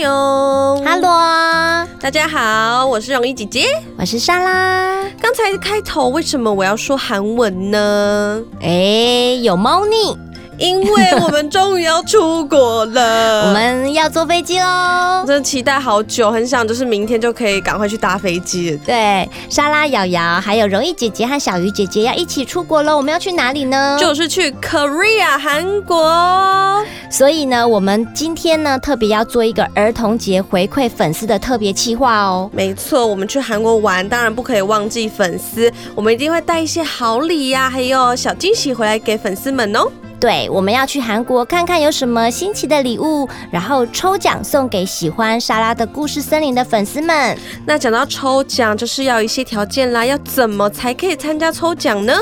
牛，Hello，大家好，我是容易姐姐，我是莎拉。刚才开头为什么我要说韩文呢？哎，有猫腻。因为我们终于要出国了，我们要坐飞机喽！真的期待好久，很想就是明天就可以赶快去搭飞机。对，莎拉、瑶瑶还有容易姐姐和小鱼姐姐要一起出国了。我们要去哪里呢？就是去 Korea 韩国。所以呢，我们今天呢特别要做一个儿童节回馈粉丝的特别企划哦。没错，我们去韩国玩，当然不可以忘记粉丝，我们一定会带一些好礼呀、啊，还有小惊喜回来给粉丝们哦。对，我们要去韩国看看有什么新奇的礼物，然后抽奖送给喜欢莎拉的故事森林的粉丝们。那讲到抽奖，就是要一些条件啦，要怎么才可以参加抽奖呢？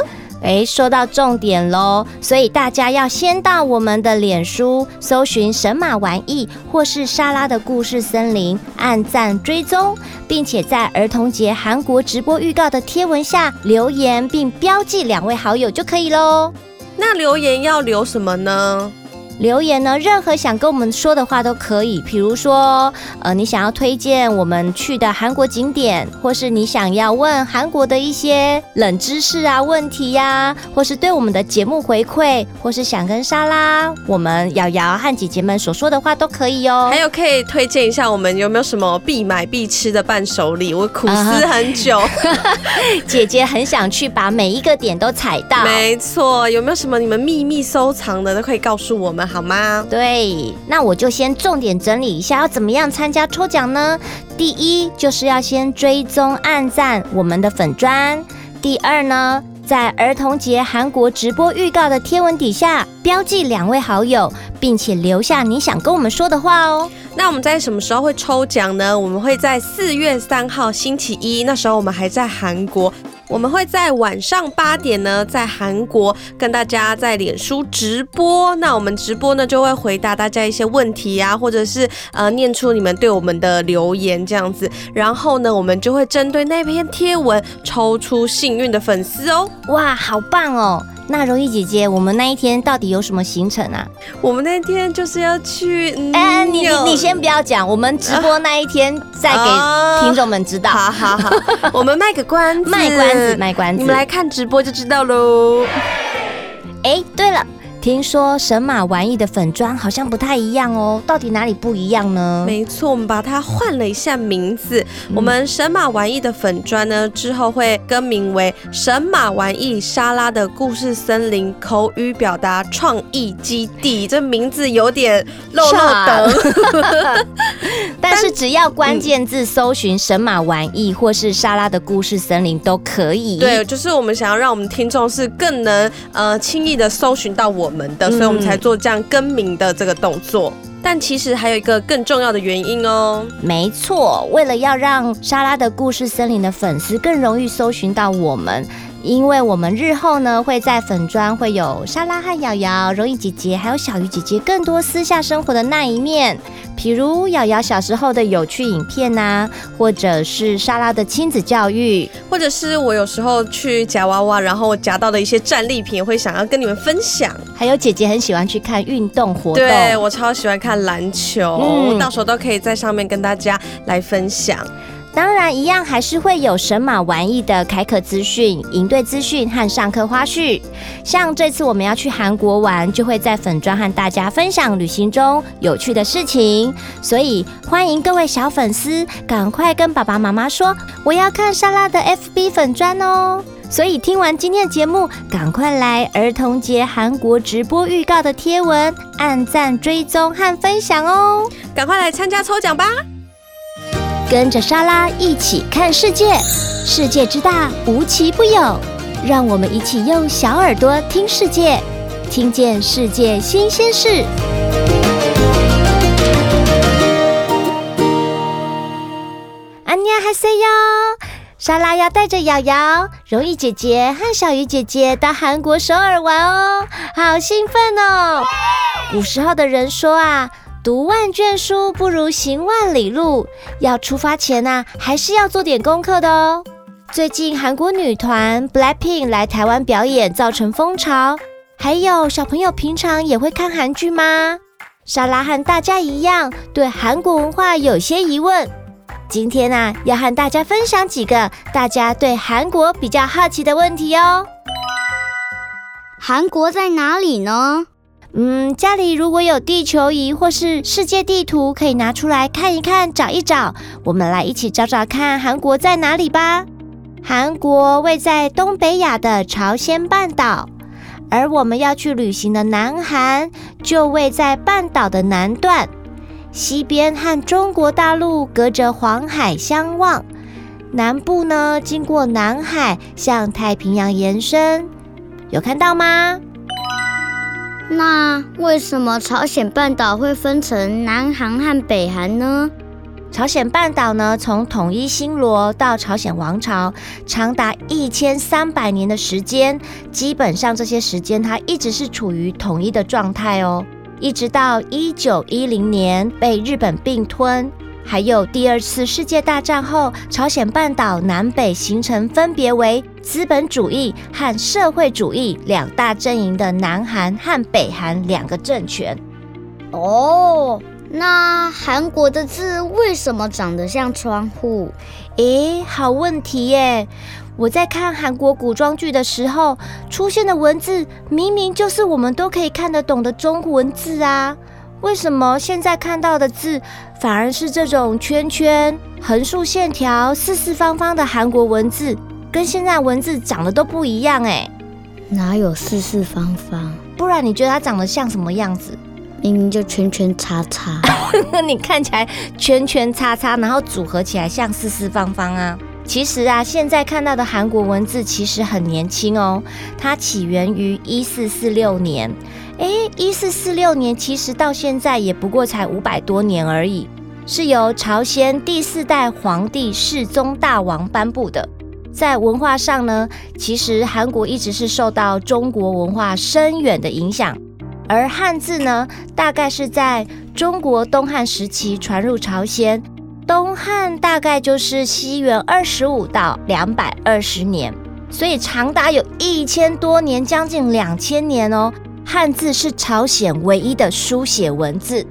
诶，说到重点喽，所以大家要先到我们的脸书搜寻神马玩意或是莎拉的故事森林，按赞追踪，并且在儿童节韩国直播预告的贴文下留言，并标记两位好友就可以喽。那留言要留什么呢？留言呢，任何想跟我们说的话都可以，比如说，呃，你想要推荐我们去的韩国景点，或是你想要问韩国的一些冷知识啊、问题呀、啊，或是对我们的节目回馈，或是想跟莎拉、我们瑶瑶和姐姐们所说的话都可以哦。还有可以推荐一下我们有没有什么必买必吃的伴手礼？我苦思很久，姐姐很想去把每一个点都踩到。没错，有没有什么你们秘密收藏的都可以告诉我们。好吗？对，那我就先重点整理一下，要怎么样参加抽奖呢？第一，就是要先追踪按赞我们的粉砖；第二呢，在儿童节韩国直播预告的贴文底下标记两位好友，并且留下你想跟我们说的话哦。那我们在什么时候会抽奖呢？我们会在四月三号星期一，那时候我们还在韩国。我们会在晚上八点呢，在韩国跟大家在脸书直播。那我们直播呢，就会回答大家一些问题啊，或者是呃，念出你们对我们的留言这样子。然后呢，我们就会针对那篇贴文抽出幸运的粉丝哦。哇，好棒哦！那容易姐姐，我们那一天到底有什么行程啊？我们那天就是要去……哎、嗯，你你你先不要讲，我们直播那一天再给听众们知道。好好好，我们卖个关子，卖关子，卖关子，你们来看直播就知道喽。哎，对了。听说神马玩意的粉砖好像不太一样哦，到底哪里不一样呢？没错，我们把它换了一下名字。嗯、我们神马玩意的粉砖呢，之后会更名为神马玩意沙拉的故事森林口语表达创意基地。这名字有点漏漏的，但是只要关键字搜寻神马玩意或是沙拉的故事森林都可以。对，就是我们想要让我们听众是更能呃轻易的搜寻到我们。的，所以我们才做这样更名的这个动作。但其实还有一个更重要的原因哦。没错，为了要让莎拉的故事森林的粉丝更容易搜寻到我们。因为我们日后呢，会在粉砖会有莎拉和瑶瑶、容易姐姐还有小鱼姐姐更多私下生活的那一面，譬如瑶瑶小时候的有趣影片呐、啊，或者是莎拉的亲子教育，或者是我有时候去夹娃娃，然后我夹到的一些战利品，会想要跟你们分享。还有姐姐很喜欢去看运动活动，对，我超喜欢看篮球，嗯、到时候都可以在上面跟大家来分享。当然，一样还是会有神马玩意的开课资讯、营队资讯和上课花絮。像这次我们要去韩国玩，就会在粉专和大家分享旅行中有趣的事情。所以欢迎各位小粉丝赶快跟爸爸妈妈说，我要看莎拉的 FB 粉专哦。所以听完今天的节目，赶快来儿童节韩国直播预告的贴文按赞、追踪和分享哦！赶快来参加抽奖吧！跟着莎拉一起看世界，世界之大无奇不有。让我们一起用小耳朵听世界，听见世界新鲜事。安妮哈塞哟，莎拉要带着瑶瑶、容易姐姐和小鱼姐姐到韩国首尔玩哦，好兴奋哦！古时候的人说啊。读万卷书不如行万里路，要出发前啊，还是要做点功课的哦。最近韩国女团 BLACKPINK 来台湾表演，造成风潮。还有小朋友平常也会看韩剧吗？莎拉和大家一样，对韩国文化有些疑问。今天啊，要和大家分享几个大家对韩国比较好奇的问题哦。韩国在哪里呢？嗯，家里如果有地球仪或是世界地图，可以拿出来看一看，找一找。我们来一起找找看，韩国在哪里吧。韩国位在东北亚的朝鲜半岛。而我们要去旅行的南韩，就位在半岛的南段，西边和中国大陆隔着黄海相望，南部呢经过南海向太平洋延伸，有看到吗？那为什么朝鲜半岛会分成南韩和北韩呢？朝鲜半岛呢，从统一新罗到朝鲜王朝，长达一千三百年的时间，基本上这些时间它一直是处于统一的状态哦，一直到一九一零年被日本并吞，还有第二次世界大战后，朝鲜半岛南北形成分别为资本主义和社会主义两大阵营的南韩和北韩两个政权。哦。那韩国的字为什么长得像窗户？诶，好问题耶！我在看韩国古装剧的时候，出现的文字明明就是我们都可以看得懂的中文字啊，为什么现在看到的字反而是这种圈圈、横竖线条、四四方方的韩国文字，跟现在文字长得都不一样诶？哪有四四方方？不然你觉得它长得像什么样子？明明就圈圈叉叉，你看起来圈圈叉叉，然后组合起来像四四方方啊。其实啊，现在看到的韩国文字其实很年轻哦，它起源于一四四六年。诶，一四四六年其实到现在也不过才五百多年而已，是由朝鲜第四代皇帝世宗大王颁布的。在文化上呢，其实韩国一直是受到中国文化深远的影响。而汉字呢，大概是在中国东汉时期传入朝鲜，东汉大概就是西元二十五到两百二十年，所以长达有一千多年，将近两千年哦。汉字是朝鲜唯一的书写文字。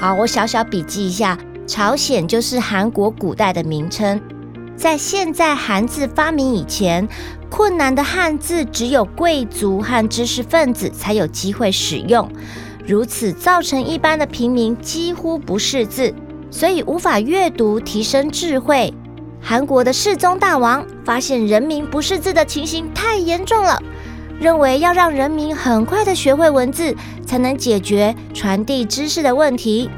好，我小小笔记一下，朝鲜就是韩国古代的名称。在现在汉字发明以前，困难的汉字只有贵族和知识分子才有机会使用，如此造成一般的平民几乎不识字，所以无法阅读提升智慧。韩国的世宗大王发现人民不识字的情形太严重了，认为要让人民很快的学会文字，才能解决传递知识的问题。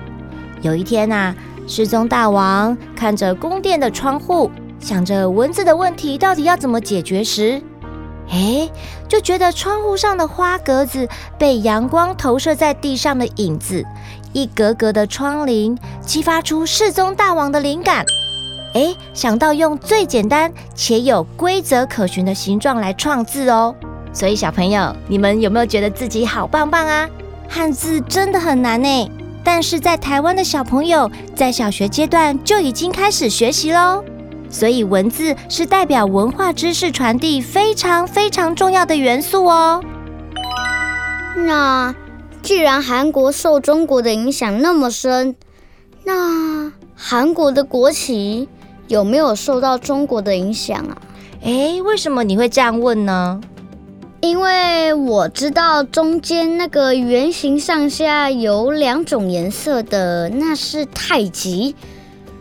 有一天呐，世宗大王看着宫殿的窗户。想着文字的问题到底要怎么解决时，诶，就觉得窗户上的花格子被阳光投射在地上的影子，一格格的窗棂激发出世宗大王的灵感。诶，想到用最简单且有规则可循的形状来创字哦。所以小朋友，你们有没有觉得自己好棒棒啊？汉字真的很难呢，但是在台湾的小朋友在小学阶段就已经开始学习喽。所以文字是代表文化知识传递非常非常重要的元素哦。那既然韩国受中国的影响那么深，那韩国的国旗有没有受到中国的影响啊？诶，为什么你会这样问呢？因为我知道中间那个圆形上下有两种颜色的，那是太极。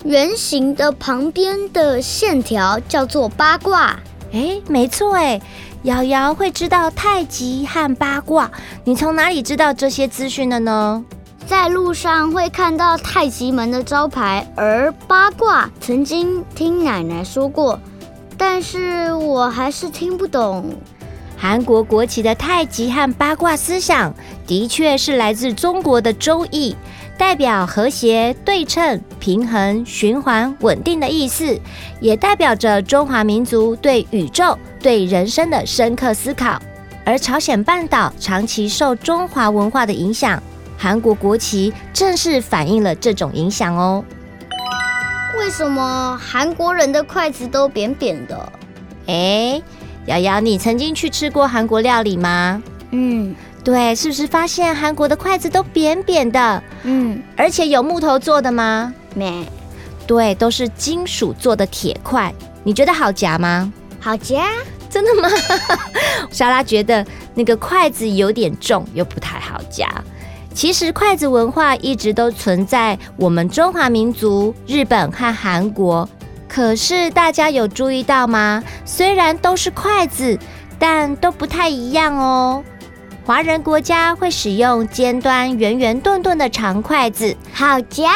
圆形的旁边的线条叫做八卦。诶，没错诶，瑶瑶会知道太极和八卦。你从哪里知道这些资讯的呢？在路上会看到太极门的招牌，而八卦曾经听奶奶说过，但是我还是听不懂。韩国国旗的太极和八卦思想，的确是来自中国的《周易》。代表和谐、对称、平衡、循环、稳定的意思，也代表着中华民族对宇宙、对人生的深刻思考。而朝鲜半岛长期受中华文化的影响，韩国国旗正是反映了这种影响哦。为什么韩国人的筷子都扁扁的？诶，瑶瑶，你曾经去吃过韩国料理吗？嗯，对，是不是发现韩国的筷子都扁扁的？嗯，而且有木头做的吗？没，对，都是金属做的铁块。你觉得好夹吗？好夹，真的吗？莎拉觉得那个筷子有点重，又不太好夹。其实筷子文化一直都存在我们中华民族、日本和韩国。可是大家有注意到吗？虽然都是筷子，但都不太一样哦。华人国家会使用尖端圆圆钝钝的长筷子，好夹。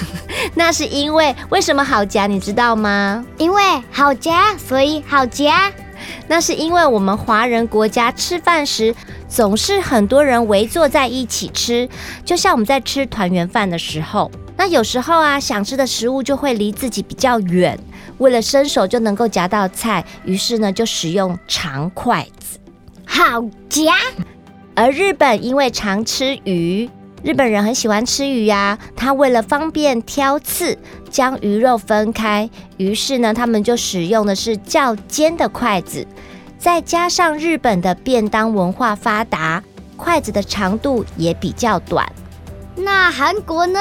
那是因为为什么好夹？你知道吗？因为好夹，所以好夹。那是因为我们华人国家吃饭时，总是很多人围坐在一起吃，就像我们在吃团圆饭的时候。那有时候啊，想吃的食物就会离自己比较远，为了伸手就能够夹到菜，于是呢就使用长筷子，好夹。而日本因为常吃鱼，日本人很喜欢吃鱼呀，他为了方便挑刺，将鱼肉分开，于是呢他们就使用的是较尖的筷子。再加上日本的便当文化发达，筷子的长度也比较短。那韩国呢？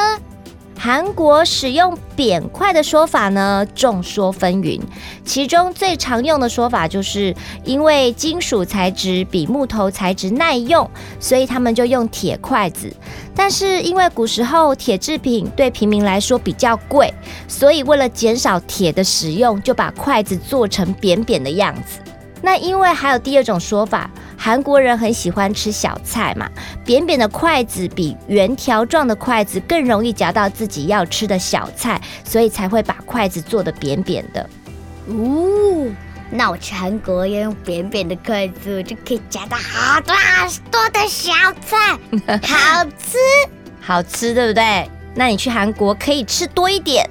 韩国使用扁筷的说法呢，众说纷纭。其中最常用的说法就是，因为金属材质比木头材质耐用，所以他们就用铁筷子。但是因为古时候铁制品对平民来说比较贵，所以为了减少铁的使用，就把筷子做成扁扁的样子。那因为还有第二种说法。韩国人很喜欢吃小菜嘛，扁扁的筷子比圆条状的筷子更容易夹到自己要吃的小菜，所以才会把筷子做得扁扁的。哦，那我去韩国要用扁扁的筷子，我就可以夹到好多好多的小菜，好吃，好吃，对不对？那你去韩国可以吃多一点。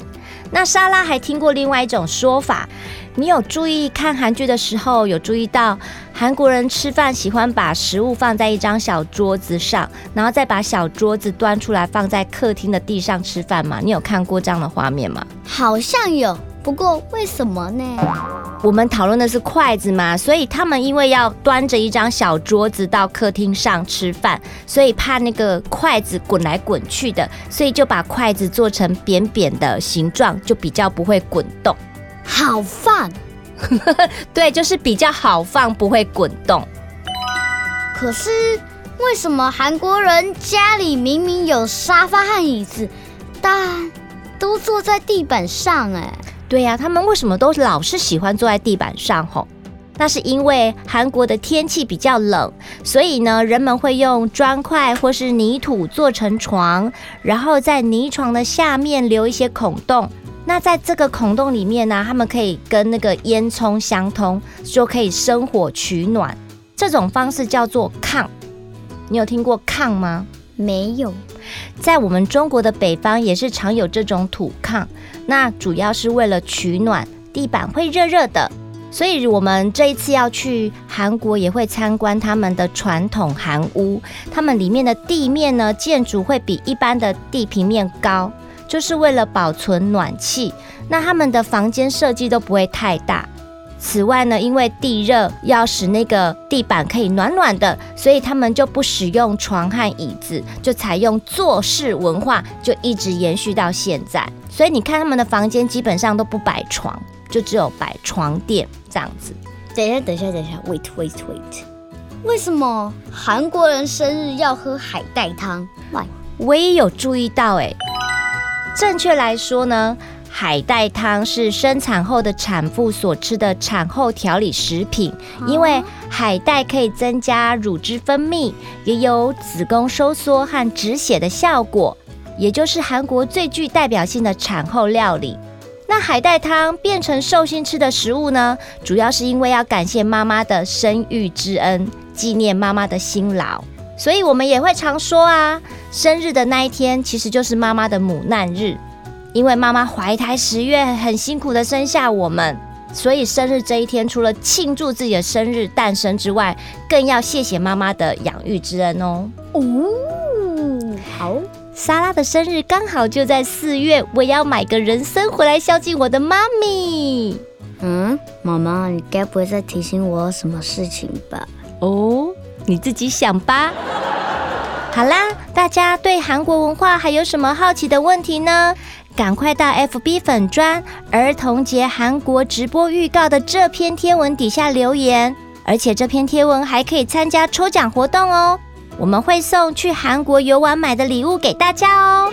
那莎拉还听过另外一种说法。你有注意看韩剧的时候，有注意到韩国人吃饭喜欢把食物放在一张小桌子上，然后再把小桌子端出来放在客厅的地上吃饭吗？你有看过这样的画面吗？好像有，不过为什么呢？我们讨论的是筷子嘛，所以他们因为要端着一张小桌子到客厅上吃饭，所以怕那个筷子滚来滚去的，所以就把筷子做成扁扁的形状，就比较不会滚动。好放，对，就是比较好放，不会滚动。可是为什么韩国人家里明明有沙发和椅子，但都坐在地板上？哎，对呀，他们为什么都老是喜欢坐在地板上？吼，那是因为韩国的天气比较冷，所以呢，人们会用砖块或是泥土做成床，然后在泥床的下面留一些孔洞。那在这个孔洞里面呢、啊，他们可以跟那个烟囱相通，就可以生火取暖。这种方式叫做炕。你有听过炕吗？没有。在我们中国的北方也是常有这种土炕，那主要是为了取暖，地板会热热的。所以我们这一次要去韩国，也会参观他们的传统韩屋。他们里面的地面呢，建筑会比一般的地平面高。就是为了保存暖气，那他们的房间设计都不会太大。此外呢，因为地热要使那个地板可以暖暖的，所以他们就不使用床和椅子，就采用坐式文化，就一直延续到现在。所以你看他们的房间基本上都不摆床，就只有摆床垫这样子。等一下，等一下，等一下，wait wait wait，为什么韩国人生日要喝海带汤？Why？我也有注意到，哎。正确来说呢，海带汤是生产后的产妇所吃的产后调理食品，因为海带可以增加乳汁分泌，也有子宫收缩和止血的效果，也就是韩国最具代表性的产后料理。那海带汤变成寿星吃的食物呢，主要是因为要感谢妈妈的生育之恩，纪念妈妈的辛劳。所以我们也会常说啊，生日的那一天其实就是妈妈的母难日，因为妈妈怀胎十月很辛苦的生下我们，所以生日这一天除了庆祝自己的生日诞生之外，更要谢谢妈妈的养育之恩哦。哦，好，莎拉的生日刚好就在四月，我要买个人参回来孝敬我的妈咪。嗯，妈妈，你该不会在提醒我什么事情吧？哦。你自己想吧。好啦，大家对韩国文化还有什么好奇的问题呢？赶快到 FB 粉专儿童节韩国直播预告的这篇贴文底下留言，而且这篇贴文还可以参加抽奖活动哦。我们会送去韩国游玩买的礼物给大家哦。